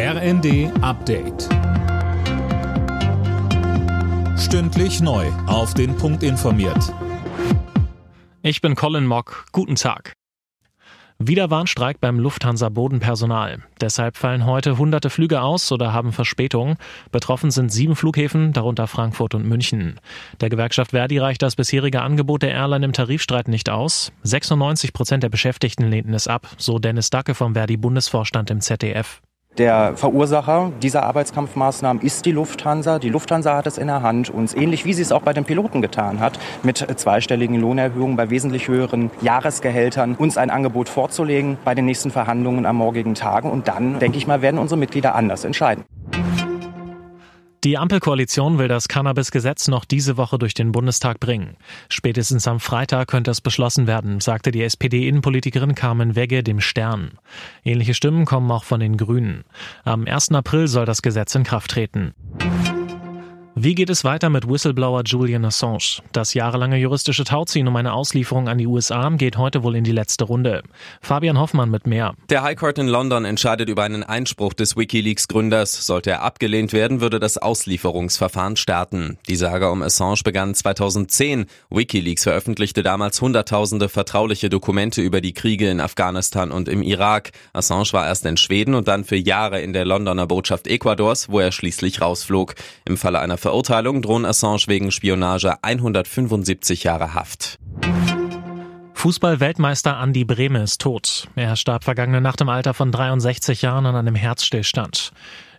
RND Update. Stündlich neu. Auf den Punkt informiert. Ich bin Colin Mock. Guten Tag. Wieder Warnstreik beim Lufthansa Bodenpersonal. Deshalb fallen heute hunderte Flüge aus oder haben Verspätung. Betroffen sind sieben Flughäfen, darunter Frankfurt und München. Der Gewerkschaft Verdi reicht das bisherige Angebot der Airline im Tarifstreit nicht aus. 96 Prozent der Beschäftigten lehnten es ab, so Dennis Dacke vom Verdi Bundesvorstand im ZDF. Der Verursacher dieser Arbeitskampfmaßnahmen ist die Lufthansa. Die Lufthansa hat es in der Hand, uns ähnlich wie sie es auch bei den Piloten getan hat, mit zweistelligen Lohnerhöhungen bei wesentlich höheren Jahresgehältern uns ein Angebot vorzulegen bei den nächsten Verhandlungen am morgigen Tage. Und dann, denke ich mal, werden unsere Mitglieder anders entscheiden. Die Ampelkoalition will das Cannabis-Gesetz noch diese Woche durch den Bundestag bringen. Spätestens am Freitag könnte es beschlossen werden, sagte die SPD-Innenpolitikerin Carmen Wegge dem Stern. Ähnliche Stimmen kommen auch von den Grünen. Am 1. April soll das Gesetz in Kraft treten. Wie geht es weiter mit Whistleblower Julian Assange? Das jahrelange juristische Tauziehen um eine Auslieferung an die USA geht heute wohl in die letzte Runde. Fabian Hoffmann mit mehr. Der High Court in London entscheidet über einen Einspruch des Wikileaks-Gründers. Sollte er abgelehnt werden, würde das Auslieferungsverfahren starten. Die Sage um Assange begann 2010. Wikileaks veröffentlichte damals hunderttausende vertrauliche Dokumente über die Kriege in Afghanistan und im Irak. Assange war erst in Schweden und dann für Jahre in der Londoner Botschaft Ecuadors, wo er schließlich rausflog. Im Falle einer Verurteilung drohen Assange wegen Spionage 175 Jahre Haft. Fußball-Weltmeister Andi Brehme ist tot. Er starb vergangene Nacht im Alter von 63 Jahren an einem Herzstillstand.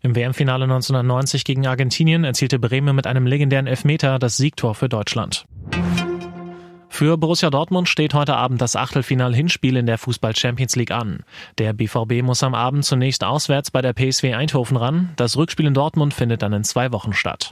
Im WM-Finale 1990 gegen Argentinien erzielte Brehme mit einem legendären Elfmeter das Siegtor für Deutschland. Für Borussia Dortmund steht heute Abend das Achtelfinal-Hinspiel in der Fußball Champions League an. Der BVB muss am Abend zunächst auswärts bei der PSW Eindhoven ran. Das Rückspiel in Dortmund findet dann in zwei Wochen statt.